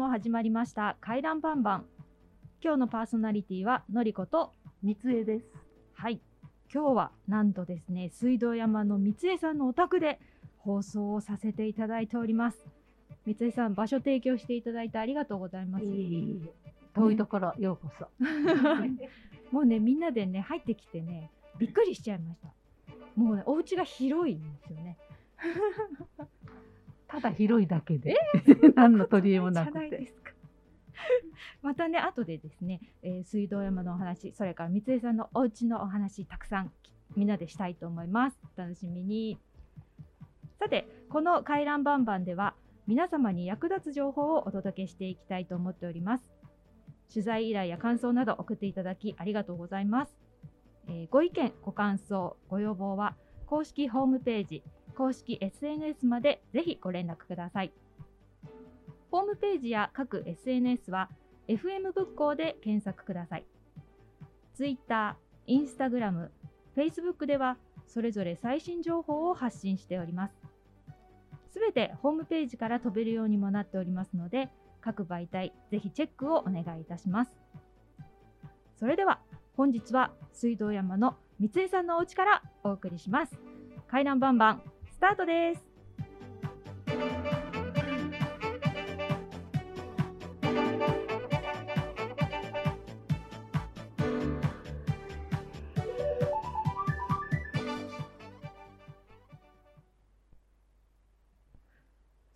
も始まりました回覧バンバン。今日のパーソナリティはのりこと三江です。はい。今日はなんとですね水道山の三江さんのお宅で放送をさせていただいております。三江さん場所提供していただいてありがとうございます、遠いところ、ようこそ。もうねみんなでね入ってきてねびっくりしちゃいました。もうねお家が広いんですよね ただ広いだけで、何の取り柄もなくて。またね後でですね、えー水道山のお話それから三江さんのお家のお話たくさんみんなでしたいと思います。お楽しみに。さてこの回覧バンバンでは皆様に役立つ情報をお届けしていきたいと思っております。取材依頼や感想など送っていただきありがとうございます、えーご意見ご感想ご要望は公式ホームページ公式 SNS までぜひご連絡くださいホームページや各 SNS は FM 仏教で検索ください。Twitter、Instagram、Facebook ではそれぞれ最新情報を発信しております。すべてホームページから飛べるようにもなっておりますので、各媒体ぜひチェックをお願いいたします。それでは本日は水道山の三江さんのお家からお送りします。回覧バンバンタートです。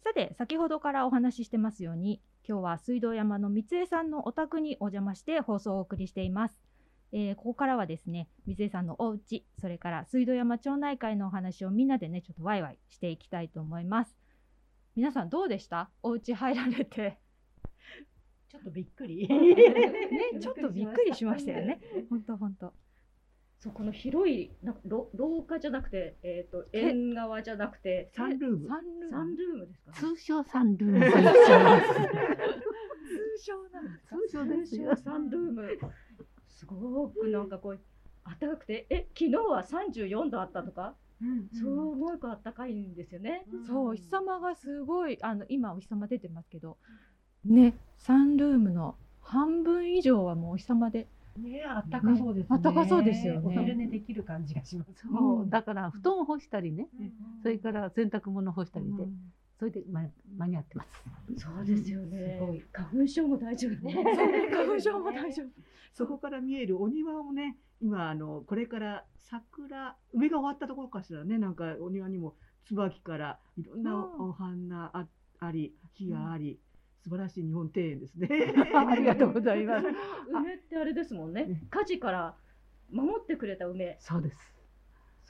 さて先ほどからお話ししてますように今日は水道山の三江さんのお宅にお邪魔して放送をお送りしています、えーここからはですね三江さんのお家それから水道山町内会のお話をみんなでねちょっとワイワイしていきたいと思います皆さんどうでした？お家入られてちょっとびっくり。ね ちょっとびっくりしましたよね。本当本当そうこの広いなんか廊廊下じゃなくて、えっ、と縁側じゃなくてサンルーム。サンルームサンルームですか？通称サンルーム。通称なんですか？通称です通よ称。サンルーム。すごくなんかこう暖かくて、え昨日は三十四度あったとか、すごく暖かいんですよね。そうお日様がすごいあの今お日様出てますけどねサンルームの半分以上はもうお日様で。ね、あったかそうですね。あったかそうですよね。お昼寝できる感じがします。そうだから布団を干したりね、うんそれから洗濯物干したりで、それでま間に合ってます。そうですよねすごい。花粉症も大丈夫ね。花粉症も大丈夫そこから見えるお庭もね、今あのこれから桜梅が終わったところかしらね、なんかお庭にも椿からいろんなうんお花ああり、木があり、素晴らしい日本庭園ですね。ありがとうございます。梅ってあれですもんね。火事から守ってくれた梅。そうです。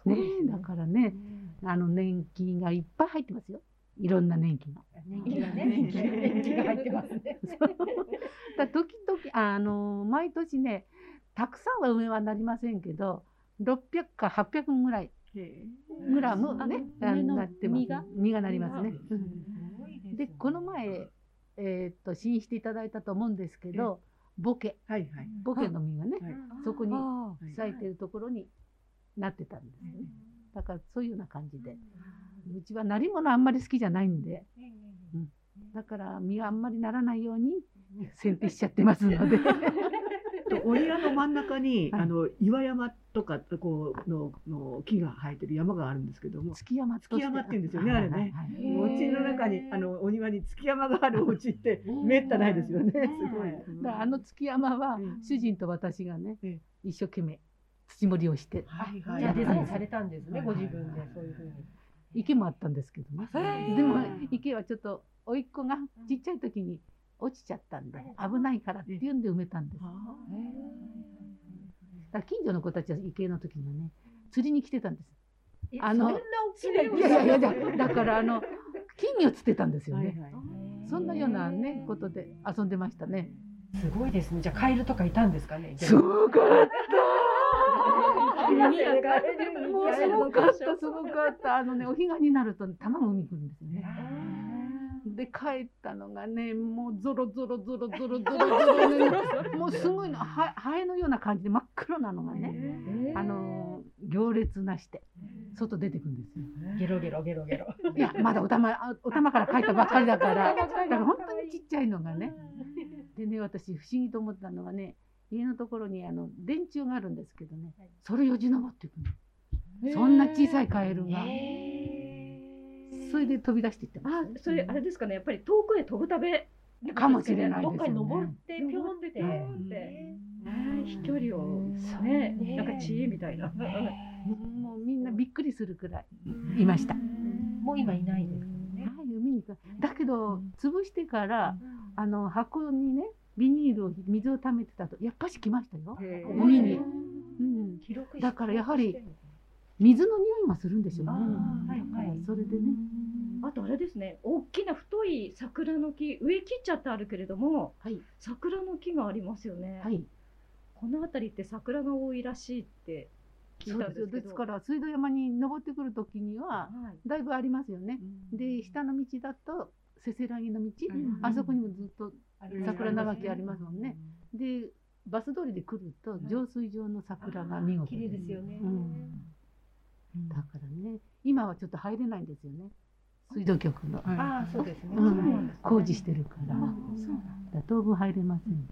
ねえだからね、あの年金がいっぱい入ってますよ。いろんな年金が。年金がね。が入ってますね。だ時々あの毎年ねたくさんは梅はなりませんけど600か800ぐらいグラムねなってます実が？実がなりますね。でこの前えーっと試飲していただいたと思うんですけどボケ。はいはい。ボケの実がねはい。そこに咲いてるところになってたんですよね。だからそういうような感じでうちはなり物あんまり好きじゃないんで。だから実があんまりならないように剪定しちゃってますので。とお庭の真ん中に、はい。あの岩山とかこうのの木が生えてる山があるんですけども、月山月山って言うんですよねあれね。はいお家の中にあのお庭に月山があるお家ってめったないですよね。すごい。だあの月山はうん。主人と私がね、ええ。一生懸命土盛りをしてはいはじゃあデザインされれたんですね、はいご自分でそういうふうに。池もあったんですけどね、でも池はちょっと甥っ子がちっちゃい時に落ちちゃったんで危ないからっていうんで埋めたんです。だ近所の子たちは池の時にはね釣りに来てたんです。あのいいやいやいやだだからあの金魚釣ってたんですよね。そんなようなねことで遊んでましたねすごいですね。じゃあカエルとかいたんですかね。すごかったもうすごかった、すごかった。あのね、お彼岸になると、卵海に来るんですね。で、帰ったのがね、もうゾロゾロゾロゾロゾロゾロね、もうすごいの、はハエのような感じで真っ黒なのがね、あの、行列なして。外出てくんですよ。ゲロゲロゲロゲロ。いやまだお玉あお玉から帰ったばっかりだから だから本当にちっちゃいのがね。でね私不思議と思ったのがね家のところにあの電柱があるんですけどねそれよじ登っていくの。そんな小さいカエルが。それで飛び出していってまあす。それあれですかねやっぱり遠くへ飛ぶためかもしれないどっかにですよ登っね。てぴょんって。ピョンってね飛距離をねなんか知恵みたいな。もうみんなびっくりするくらいいました。もう今いないですよね。はい、海に行く。だけど潰してからあの箱にねビニールを水を溜めてたとやっぱし来ましたよ。海に、うん、だからやはり水の匂いがするんでしょうね。はいはい。それでね、あとあれですね。大きな太い桜の木上切っちゃってあるけれどもはい。桜の木がありますよね。はい、この辺りって桜が多いらしいって聞そいうたんですけど。ですよ。ですから水道山に登ってくる時にははい。だいぶありますよね。で下の道だとせせらぎの道、うん。あそこにもずっとうん桜並木ありますもんね。でバス通りで来ると浄水場の桜が見事綺麗ですよね。うん。だからね今はちょっと入れないんですよね。水道局の、ああそうですね。工事してるから。だ。当分入れません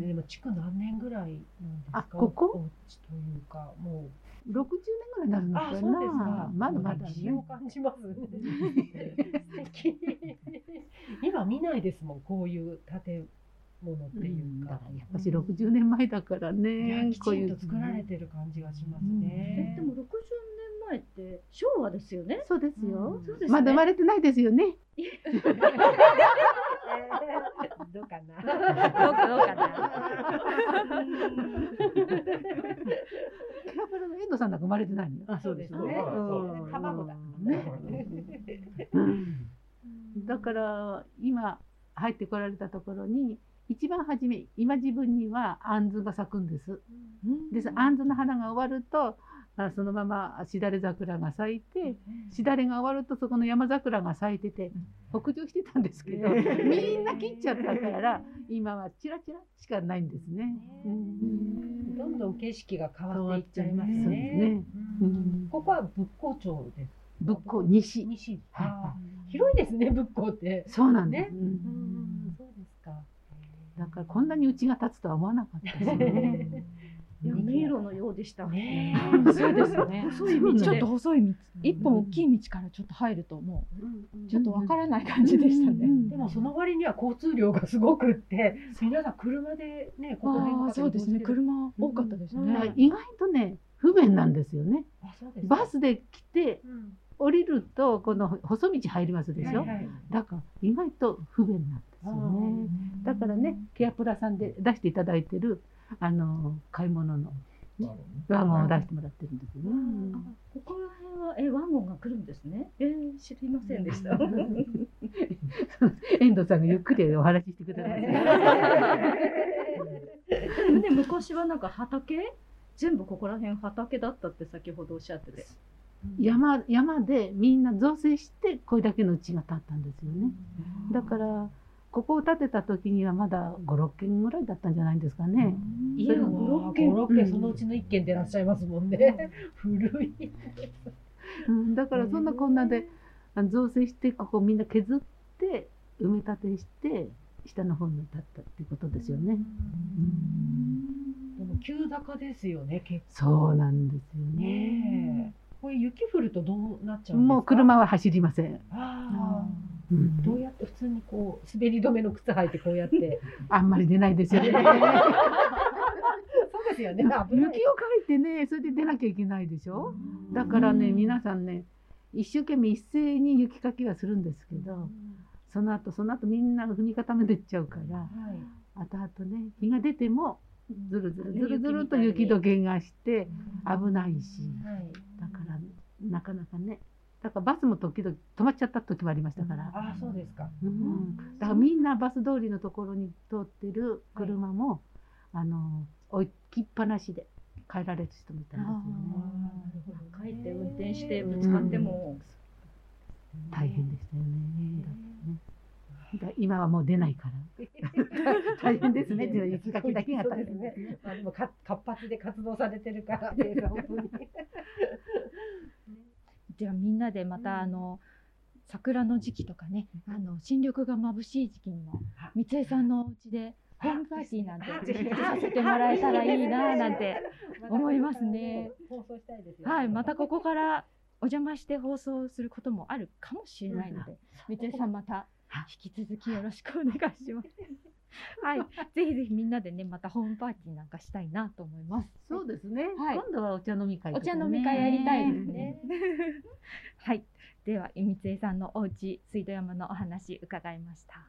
ね。でも築何年ぐらいなんですか？あここ？お家というかも60年ぐらいになるのう。あかそうですなか。まだまだ歴史をね感じます。素敵。今見ないですもんこういう建物っていうかだか。らやっぱし60年前だからいやねきちんと作られてる感じがしますえね。でも60年前って昭和ですよね。そうですよ、そうですねまだ生まれてないですよね どうかな。どうかどうかな。キャバレの遠藤さんなんか生まれてないのよあそうですね。うん卵だ。うんだから今入ってこられたところに一番初め今自分には杏が咲くんです。で杏の花が終わるとあそのまましだれ桜が咲いてしだれが終わるとそこの山桜が咲いてて北上してたんですけどみんな切っちゃったから今はチラチラしかないんですね。うんどんどん景色が変わっていっちゃいますそうですね。ね。ううんんここは仏光町です。仏光西西。はい広いですね仏光って。そうなんです。ねうんうんそうですか。だからこんなにうちが立つとは思わなかったですね。いや迷路のようでした。ねそうですね。細い道で。ちょっと細い道、一本大きい道からちょっと入るともうちょっとわからない感じでしたね。でもその割には交通量がすごくって、皆さん車でね、この辺そうですね。車多かったですね。意外とね不便なんですよね。あ、そうですか。バスで来てうん。降りるとこの細道入りますでしょ？はいはい。だから意外と不便な。んですよね。だからねケアプラさんで出していただいてるあの買い物のワゴンを出してもらってるんですよね。ここら辺はえワゴンが来るんですね。えー、知りませんでした。遠藤さんがゆっくりお話ししてください。で昔はなんか畑？全部ここら辺畑だったって先ほどおっしゃってて。山山でみんな造成してこれだけの家が建ったんですよね。だからここを建てた時にはまだ56軒ぐらいだったんじゃないんですかね。家が五五六六軒軒、そのうちの一軒でいらっしゃいますもんね。古い。うん、だからそんなこんなで造成してここみんな削って埋め立てして下の方に建ったっていうことですよね。でも急坂ですよね、結そうなんですよ構ね。ね。これ雪降るとどうなっちゃうんですか？もう車は走りません。ああ。うんどうやって普通にこう滑り止めの靴履いてこうやって。あんまり出ないですよね。そうですよね。危雪をかいてね、それで出なきゃいけないでしょ？だからね、皆さんね、一生懸命一斉に雪かきはするんですけど、その後その後みんな踏み固めてっちゃうから、はい。後々ね、日が出てもずるずるずるずると雪解けがして危ないし、はい。だからなかなかね、だからバスも時々止まっちゃった時もありましたから。ああ、そうですか。うん、だからみんなバス通りのところに通ってる車も、あの置きっぱなしで帰られる人もいたんですよね。帰って運転してぶつかっても。大変でしたよね。だから今はもう出ないから。大変ですね。っていう雪かきだけが大変ですね。まあでもか活発で活動されてるからっていうか本当に。ではみんなでまたあの、桜の時期とかね、あの新緑が眩しい時期にも三江さんのお家でホームパーティーなんてさせてもらえたらいいななんて 思いますね。放送したいですよ。はい、またここからお邪魔して放送することもあるかもしれないので、三江さんまた引き続きよろしくお願いします。はい、ぜひぜひみんなでね、またホームパーティーなんかしたいなと思います。そうですね。はい今度はお茶飲み会ね、お茶飲み会やりたいですね。はい、では三江さんのお家水道山のお話伺いました。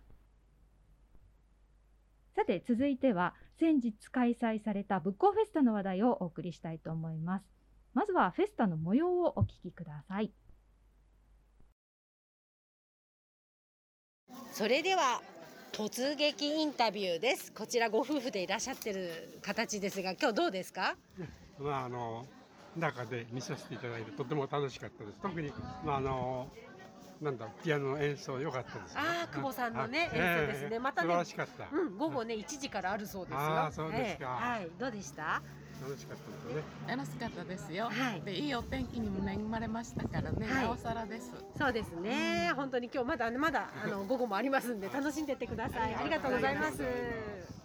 さて続いては先日開催された仏教フェスタの話題をお送りしたいと思います。まずはフェスタの模様をお聞きください。それでは突撃インタビューです。こちらご夫婦でいらっしゃってる形ですが、今日どうですか？まああの中で見させていただいてとても楽しかったです。特にまああのなんだピアノの演奏良かったです、ね。ああ、久保さんのねあ演奏ですね。ええまたね素晴ら、しかった。うん、午後ね1時からあるそうですよ。あーそうですかええはい、どうでした？楽しかったですね。楽しかったですよ。はいでいいお天気にも恵まれましたからね、はいなおさらです。そうですね。本当に今日まだまだあの午後もありますんで楽しんでってください。ありがとうございます。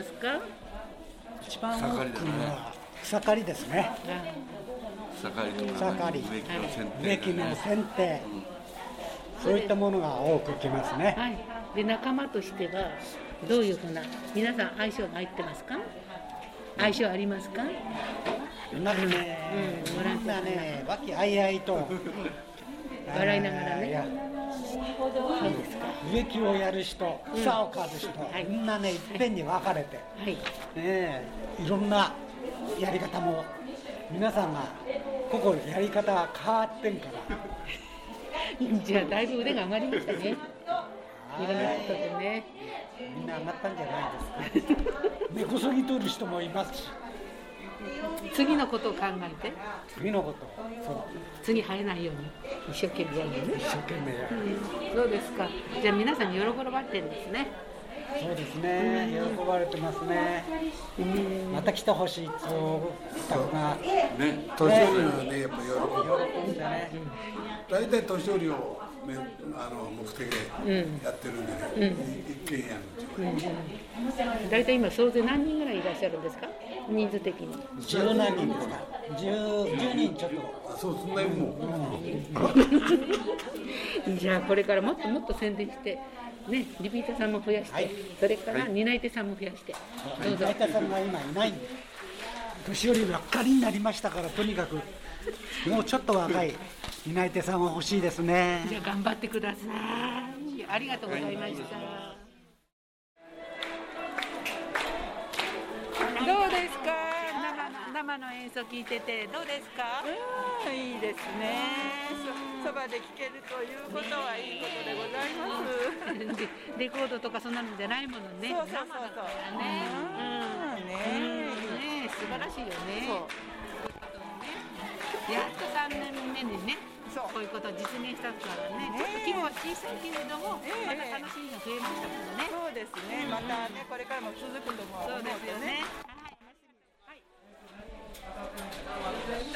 ますか？一番多くは草刈りですね。草刈りと草刈り、植木の剪定植木の剪定、そういったものが多く来ますね。はい。で仲間としてはどういうふうな皆さん相性が入ってますか？相性ありますか？みんなでね、うんみんなね、和気あいあいと笑いながらねいやそうですか。植木をやる人、草を刈る人、はいみんなねいっぺんに分かれて、はい。ねいろんなやり方も皆さんがここやり方が変わってんから。じゃあだいぶ腕が上がりましたね。いろんなことでね。みんな上がったんじゃないですか。根こそぎ取る人もいますし、次のことを考えて、次のこと、そう、次生えないように一生懸命やるのね。一生懸命やる。そうですか？じゃあ皆さんに喜ばれてるんですね。そうですね、喜ばれてますね。また来てほしいとたくがね年寄りはねやっぱ喜んでね。大体年寄りをめあの目的でやってるんでね、一軒家の大体今総勢何人ぐらいいらっしゃるんですか？人数的に。十何人ですか？十十人ちょっと。あそうそんなにもう、じゃあこれからもっともっと宣伝して、ね、リピーターさんも増やして、はいそれから担い手さんも増やして、どうぞ大。田さんが今いないんで、年寄りばっかりになりましたから、とにかくもうちょっと若い担い手さんは欲しいですね。じゃあ頑張ってください。ありがとうございました。どうですか？生生の演奏聞いててどうですか？うんいいですね。そそばで聞けるということはいいことでございます。でレコードとかそんなのじゃないものね。そうそうそうそう。生だからね。うん。ね。うんね。素晴らしいよねやっと3年目にねそうこういうことを実現したからねねちょっと規模は小さいけれども、ええまた楽しみが増えましたもんね、そうですね。またねこれからも続くとも思そううですよとね。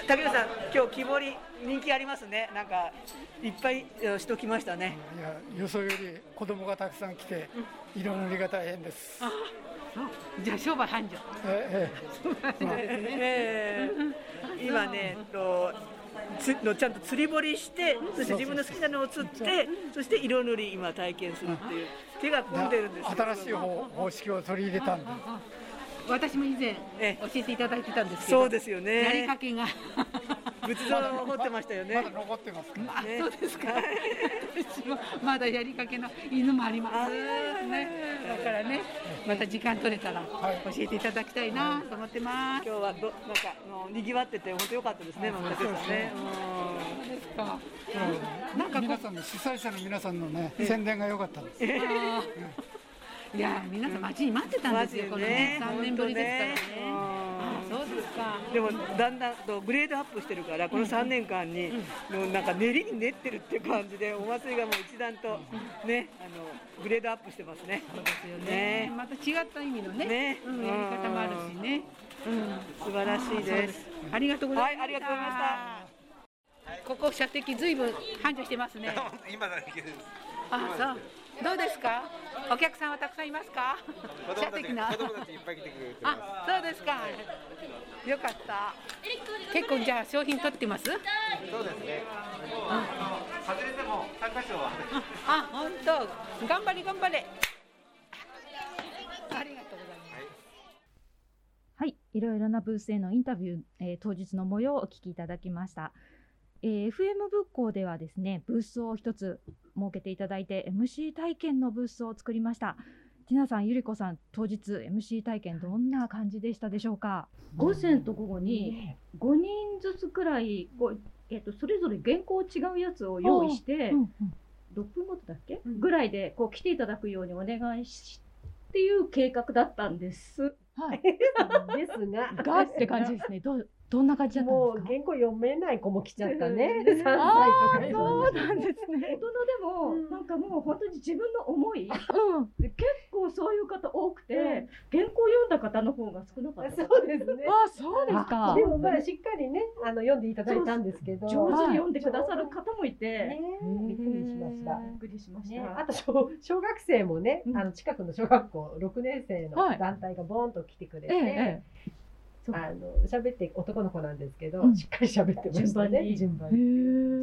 竹内さん、今日木彫り人気ありますね。なんかいっぱいえ人来ましたね。いやよそより子供がたくさん来て色塗りが大変です。じゃあ商売繁盛。ええ。え今ね、とつのちゃんと釣り堀して、そして自分の好きなのを釣って、そして色塗り今体験するっていう手が込んでるんですよ。新しい方方式を取り入れたんで。私も以前え。教えていただいてたんですけどそうですよね。やりかけが仏像を彫ってましたよね。まだ残ってますか？ら。あ、そうですか。私もまだやりかけの犬もあります。ね、だからね、また時間取れたら教えていただきたいなと思ってます。今日はどなんかあの賑わってて本当良かったですね、松竹さんね。そうですか。なんか皆さんの主催者の皆さんのね宣伝が良かったんです。いや、皆さん待ちに待ってたんですよ。このね、三年ぶりですからね。ですか。でもだんだんとグレードアップしてるからこの3年間にのなんか練りに練ってるっていう感じでお祭りがもう一段とねあのグレードアップしてますね。そうですよね、また違った意味のね、ねうん、やり方もあるしね。うん、素晴らしいです。ありがとうございました。はいありがとうございました。ここ射的ずいぶん繁盛してますね。今だけです。あ、そう。どうですか？お客さんはたくさんいますか？子供たち射的な。子供たちいっぱい来てくれてます。あ、そうですか。よかった。結構じゃあ商品取ってます？そうですね。外れても参加賞は。あ、本当。頑張り頑張れ。ありがとうございます。はい、いろいろなブースへのインタビュー、えー当日の模様をお聞きいただきました。えー FM 仏校ではですね、ブースを一つ設けていただいて、MC 体験のブースを作りました。ティナさん、ゆりこさん、当日 MC 体験どんな感じでしたでしょうか？午前と午後に5人ずつくらいこう、えっとそれぞれ原稿違うやつを用意して、うんうん6分ごとだっけ、ぐらいでこう来ていただくようにお願いしっていう計画だったんです。はい、ですが、がって感じですね。どうどんな感じだったんもうですか？原稿読めない子も来ちゃったね。うん3歳とかそうなんですね。大人でも、なんかもう本当に自分の思い、うん、で結構そういう方多くて、原稿読んだ方の方が少なかった。そうですね。あ、そうですか。でもまあしっかりね、あの読んでいただいたんですけど、上手に読んでくださる方もいて、ねびっくりしました。びっくりしましね、た。あと小小学生もね、あの近くの小学校6年生のはい団体がボーンと来てくれて、えええあの喋って男の子なんですけど、うんしっかり喋ってましたね。順番に。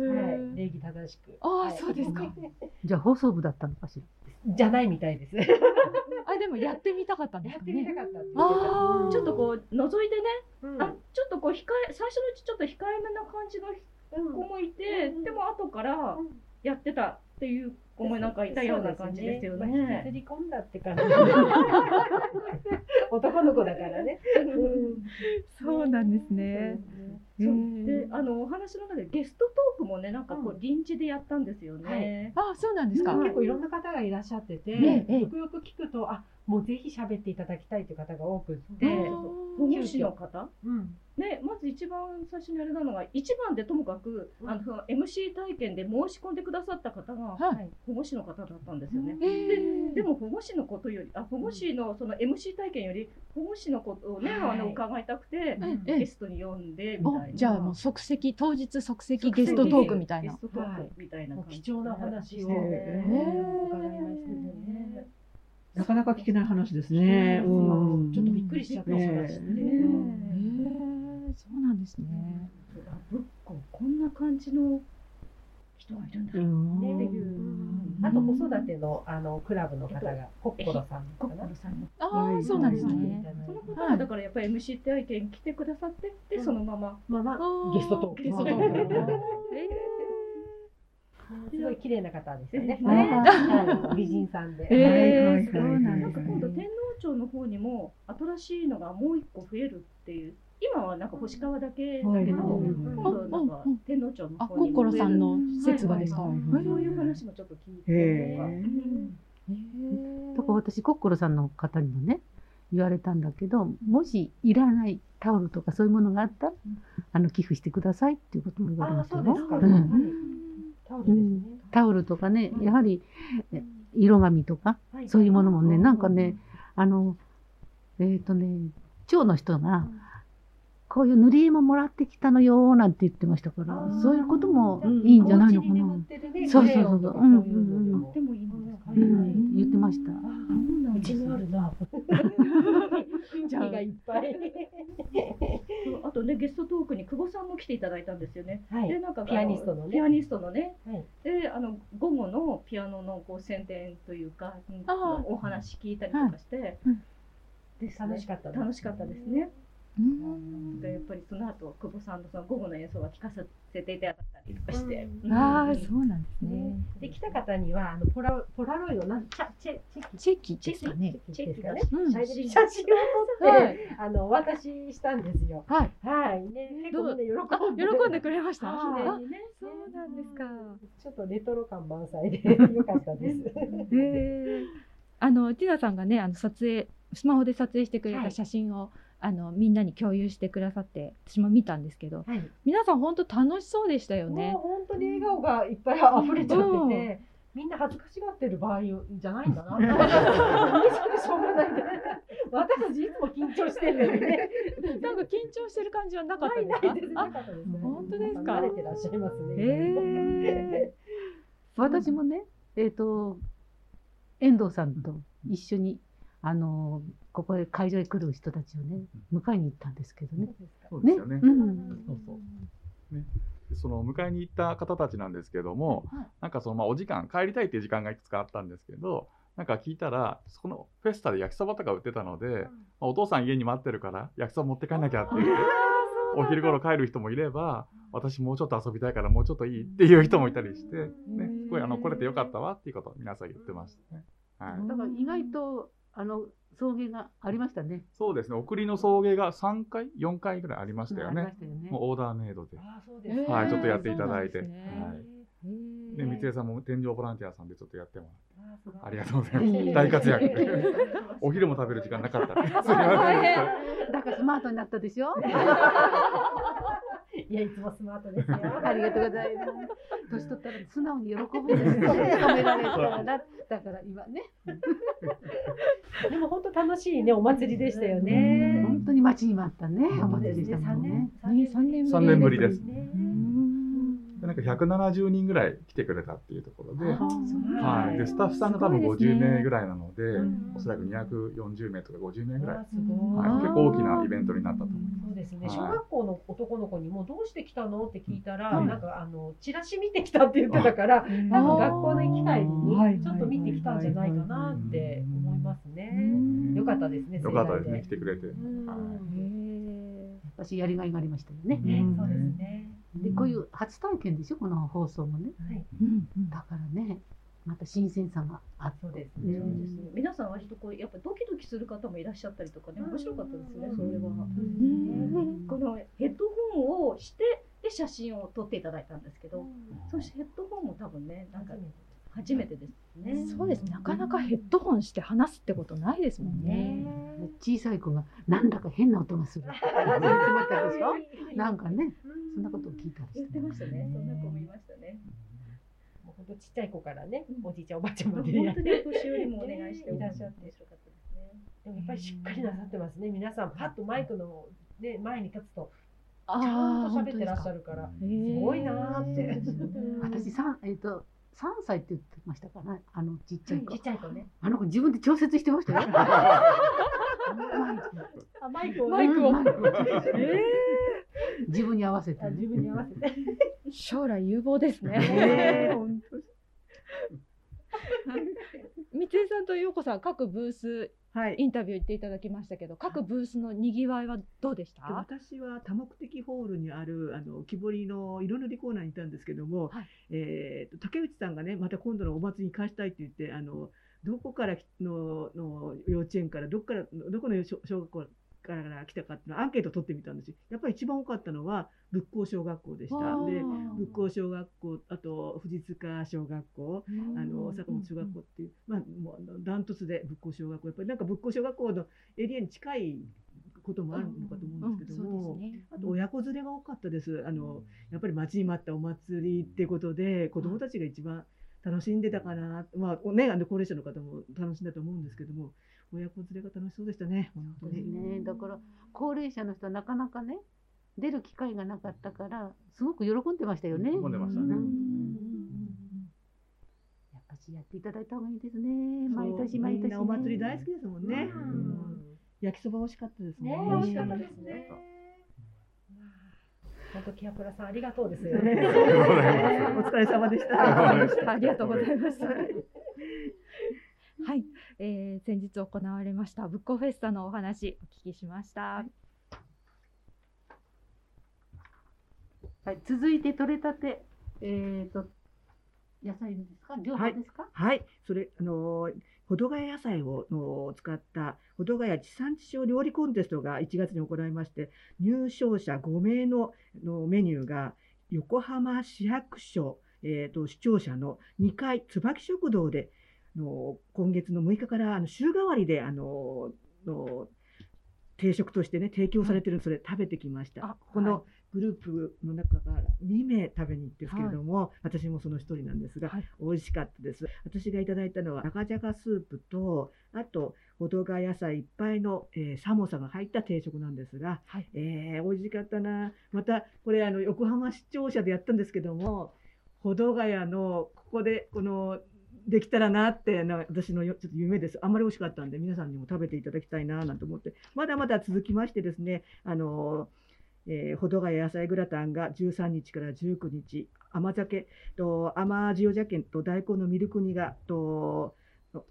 はい、ー礼儀正しく。あはいそうですか。じゃあ放送部だったのかしら。じゃないみたいです。あ、でもやってみたかったんですかね。たかったっちょっとこう覗いてね、うんあちょっとこう控え最初のうちちょっと控えめな感じの子もいて、でも後からやってたっていう子もなんかいたような感じですよそうですねまあ。り込んだって感じ。男の子だからね。そうなんですね。そうであのお話の中でゲストトークもねなんかこう臨時でやったんですよね。あ、そうなんですか。結構いろんな方がいらっしゃってて、ええよくよく聞くと、あ、もうぜひ喋っていただきたいという方が多くって、保護士の方？うん、ね、まず一番最初にあれなのが一番でともかく、あのその MC 体験で申し込んでくださった方が、保護士の方だったんですよね。ででも保護士のことよりあ保護士のその MC 体験より保護士のことをね、あの伺いたくて、ええゲストに呼んでみたいな。おじゃあもう即席当日即席ゲストトークみたいな。ゲス。トトークみたいな貴重な話を。ね。伺いましたね。なかなか聞けない話ですね。うんちょっとびっくりしちゃった。そうなんですね。ぶっここんな感じの人がいるんだっていう。あと子育てのあのクラブの方がコッコロさんかな。ああ、そうなんですね。その方がだからやっぱり MC 体験来てくださってでそのままままゲストトーク。ゲストトーク。すごい綺麗な方でしたね。ねはい。美人さんで。えー、そうなんなんか今度天皇町の方にも新しいのがもう一個増えるっていう。今はなんか星川だけだけど、はい。今度なんか天皇町のあ、方にコッコロさんの増える。説がですか？そういう話もちょっと聞いて。へうん。だから私コッコロさんの方にもね言われたんだけどもしいらないタオルとかそういうものがあったら、あの寄付してくださいっていうことも言われましたよ。タオルね。タオルとかね、やはりえ色紙とか、そうい。うものもね、なんかね、あの、えっ、とね、町の人が、こういう塗り絵ももらってきたのよなんて言ってましたから、そういうこともいいんじゃないのかな。そうそうそう。そう、うんうんうん。でもいいんですかうん、言ってました。うちにあるな。じゃあ。がいっぱい。あとねゲストトークに久保さんも来ていただいたんですよね。はい。でなんかピアニストのね。ピアニストのね。はい。であの午後のピアノのこう宣伝というか、うんあー。お話聞いたりとかして、で楽しかった楽しかったですね。でやっぱりその後久保さんのその午後の演奏は聞かせていただいたりとかして、ああそうなんですね。で来た方にはあのポラポラロイドなんチャチェチェキですかね。チェキですかね。うん写真写真を撮って、はいあのお渡ししたんですよ。はい。はい。ね結構みんな喜んで喜んでくれました？はいあそうなんですか。ちょっとレトロ感満載でよかったです。へえ。あのティナさんがねあの撮影スマホで撮影してくれた写真を、あのみんなに共有してくださって私も見たんですけど、皆さん本当楽しそうでしたよね。本当に笑顔がいっぱい溢れちゃってて、みんな恥ずかしがってる場合じゃないんだな。嬉しょうがない。私たちいつも緊張してるのにね。なんか緊張してる感じはなかったですか？なかったですね。本当ですか？慣れてらっしゃいますね。へ私もね、えっ、と、遠藤さんと一緒に、あのここへ会場へ来る人たちをね、迎えに行ったんですけどね。そうですよね。うんそうそう。ね。でその迎えに行った方たちなんですけども、なんかそのまあお時間帰りたいっていう時間がいくつかあったんですけど、なんか聞いたらそのフェスタで焼きそばとか売ってたので、まあお父さん家に待ってるから焼きそば持って帰んなきゃって言って。お昼頃帰る人もいれば、私もうちょっと遊びたいからもうちょっといいっていう人もいたりして、ね、すごいあの来れてよかったわっていうことを皆さん言ってましたね。はい。だから意外と、あの、送迎がありましたね。そうですね。送りの送迎が3回、4回ぐらいありましたよねもうオーダーメイドで。そうですはい、ねちょっとやっていただいて。はい。で、三江さんも天井ボランティアさんでちょっとやってもらって。ありがとうございます。大活躍で。お昼も食べる時間なかった。すみませんでした。だからスマートになったでしょ？いや、いつもスマートですよ。ありがとうございます。年取ったら素直に喜ぶんですよね。褒められたら。だから今ね。でも本当楽しいね、お祭りでしたよね。本当に待ちに待ったね、お祭りでしたもんね。三年3年ぶりです。でなんか170人ぐらい来てくれたっていうところで、はい、でスタッフさんが多分50名ぐらいなので、おそらく240名とか50名ぐらい、はい、結構大きなイベントになったと思います。そうですね。はい。小学校の男の子にもどうして来たのって聞いたら、うん。なんかあのチラシ見てきたって言ってたから、多分学校の行き帰りにちょっと見てきたんじゃないかなって思いますね。よかったですね。よかったですね、来てくれて。私やりがいがありましたよね。そうですね。で、こういう初体験でしょ、この放送もね。だからね、また新鮮さがあって。そうですそうですね皆さん割とこうやっぱドキドキする方もいらっしゃったりとかね面白かったですねそれは。このヘッドホンをしてで写真を撮っていただいたんですけど、そしてヘッドホンも多分ねなんか初めてですね。そうです。なかなかヘッドホンして話すってことないですもんね。小さい子がなんだか変な音がする。言ってましたでしょ？なんかね、そんなことを聞いたり言ってましたね。そんな子もいましたね。もう本当ちっちゃい子からね、おじいちゃんおばあちゃんまで本当にお年寄りもお願いしていらっしゃって。面白かったですね。でもやっぱりしっかりなさってますね。皆さんパッとマイクのね前に立つと。ちゃんと喋ってらっしゃるから、すごいなーって。私三えっ、と三歳って言ってましたかな、あのちっちゃい子。ちっちゃい子ね。あの子自分で調節してましたよ。あマイクをねマイクをマイクをえ自分に合わせて、自分に合わせて。将来有望ですね。三井さんと陽子さん各ブース、インタビュー行っていただきましたけど、各ブースの賑わいはどうでした？私は多目的ホールにあるあの木彫りの色塗りコーナーにいたんですけども、えーと竹内さんがねまた今度のお祭りに返したいって言ってあのどこからのの幼稚園からどこからどこの小小学校から来たかっていうのアンケートを取ってみたんですよ。やっぱり一番多かったのは仏光小学校でした。で仏光小学校あと藤塚小学校あの坂本小学校っていうまあもうダントツで仏光小学校やっぱりなんか仏光小学校のエリアに近いこともあるのかと思うんですけども、あと親子連れが多かったです。あのやっぱり待ちに待ったお祭りってことで子どもたちが一番楽しんでたかな、まあね、あの高齢者の方も楽しんだと思うんですけども、親子連れが楽しそうでしたね、本当に。ね、だから高齢者の人はなかなかね出る機会がなかったからすごく喜んでましたよね。喜んでましたねやっぱしやっていただいた方がいいですね。毎年毎年、ね。みんなお祭り大好きですもんね。焼きそば美味しかったですね。ね美味しかったですね。本当、キアプラさん、ありがとうですよ。お疲れ様でした。ありがとうございました。はい、えー、先日行われましたブッコフェスタのお話お聞きしました。はい、続いて取れたて、えっ、と、野菜ですか？ですか、はい、それ、あのー、保土ヶ谷野菜をの使った保土ヶ谷地産地消料理コンテストが1月に行いまして、入賞者5名ののメニューが横浜市役所、えー、と視聴者の2階椿食堂での今月の6日からあの週替わりであのの定食としてね提供されてるそれ食べてきました。このグループの中から2名食べに行ってですけれども、私もその一人なんですが、美味しかったです。私がいただいたのは赤じゃがスープと、あと、ほどが野菜いっぱいの、えーサモサが入った定食なんですが、えー美味しかったな。また、これあの横浜市庁舎でやったんですけども、ほどがやのここでこのできたらなってな私のちょっと夢です。あんまり美味しかったんで皆さんにも食べていただきたいななんて思ってまだまだ続きましてですねあのえー、ほどがや野菜グラタンが13日から19日甘酒と甘塩鮭と大根のミルク煮がと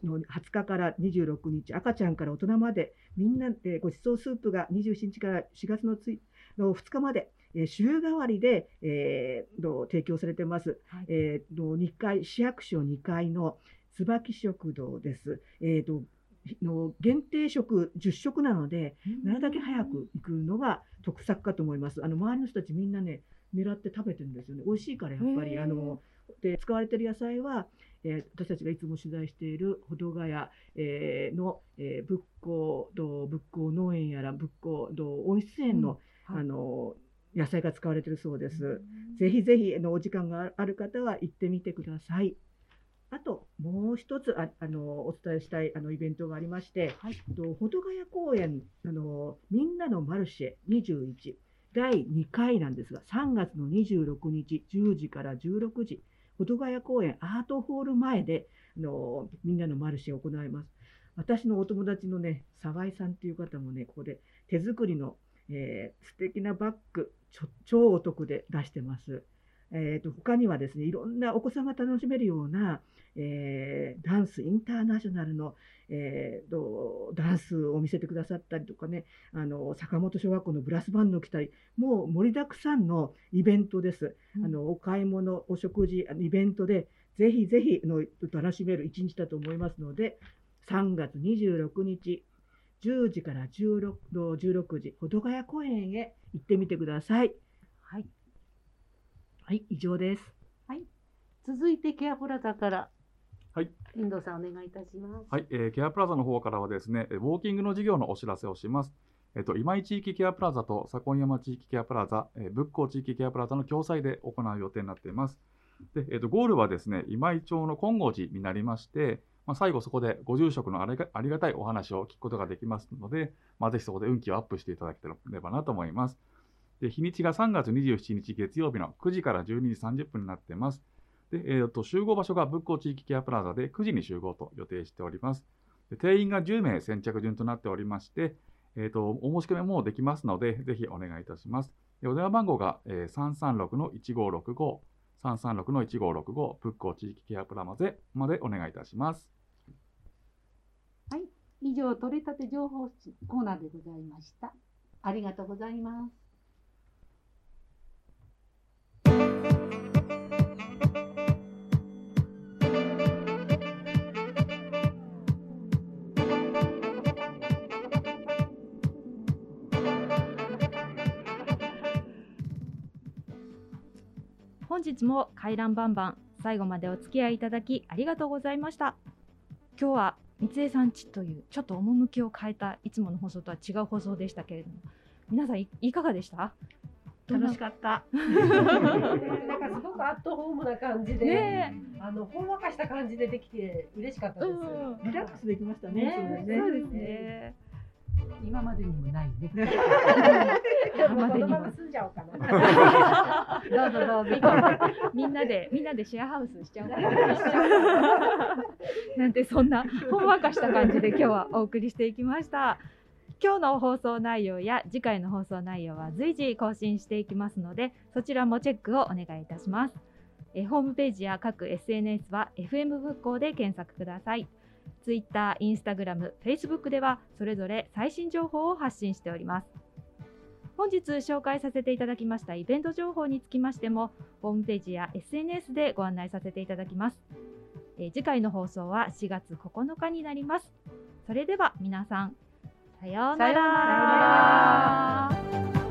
の20日から26日赤ちゃんから大人までみんなでごちそうスープが27日から4月のついの2日まで、えー週替わりで、えーの提供されてます。えーの2階市役所2階の椿食堂です。えーとの限定食10食なので、なるだけ早く行くのが得策かと思います。あの周りの人たちみんなね、狙って食べてるんですよね。美味しいからやっぱり。あので使われてる野菜は、えー私たちがいつも取材している保土ヶ谷、えーの、えー仏光と仏光農園やら仏光と温室園の、あの野菜が使われているそうです。ぜひぜひあのお時間がある方は行ってみてください。あともう一つああのお伝えしたいあのイベントがありまして、と保土ヶ谷公園あのみんなのマルシェ21第2回なんですが3月の26日10時から16時保土ヶ谷公園アートホール前であのみんなのマルシェを行います。私のお友達のね沢井さんっていう方もねここで手作りの、えー素敵なバッグ超お得で出してます。えー、と他にはですねいろんなお子さんが楽しめるような、えーダンスインターナショナルの、えーとダンスを見せてくださったりとかねあの坂本小学校のブラスバンドを来たりもう盛りだくさんのイベントです。あのお買い物お食事あのイベントでぜひぜひあの楽しめる一日だと思いますので3月26日10時から16 16時保土ヶ谷公園へ行ってみてください。はい。はい、以上です。はい。続いてケアプラザから、はい。遠藤さんお願いいたします。はい、えーケアプラザの方からはですね、えーウォーキングの事業のお知らせをします。えっと、今井地域ケアプラザと左近山地域ケアプラザ、えー仏光地域ケアプラザの共催で行う予定になっています。で、えっと、ゴールはですね、今井町の金剛寺になりまして、まあ、最後そこでご住職のありがありがたいお話を聞くことができますので、まあ、ぜひそこで運気をアップしていただければなと思います。で日にちが3月27日月曜日の9時から12時30分になっています。で、えー、と集合場所が仏光地域ケアプラザで9時に集合と予定しております。で定員が10名先着順となっておりまして、えー、とお申し込みもできますので、ぜひお願いいたします。でお電話番号が、えー、336-1565、336-1565、仏光地域ケアプラザまでお願いいたします。以上、取れたて情報コーナーでございました。ありがとうございます。本日も回覧バンバン最後までお付き合いいただきありがとうございました今日は三江さんちというちょっと趣を変えたいつもの放送とは違う放送でしたけれども皆さんいいかがでした？楽しかった。なんかすごくアットホームな感じで、ねあのほんわかした感じでできて嬉しかったです。リラックスできましたねそうですね。今までにもないね。も うこのまま住んじゃおうかな。どうぞどうぞ。みんなでみんなでシェアハウスしちゃおうかな。なんてそんなほんわかした感じで今日はお送りしていきました。今日の放送内容や次回の放送内容は随時更新していきますのでそちらもチェックをお願いいたします。えホームページや各 SNS は FM 復興で検索ください。Twitter、Instagram、Facebook ではそれぞれ最新情報を発信しております。本日紹介させていただきましたイベント情報につきましてもホームページや SNS でご案内させていただきます、えー次回の放送は4月9日になります。それでは皆さんさようなら。さようなら。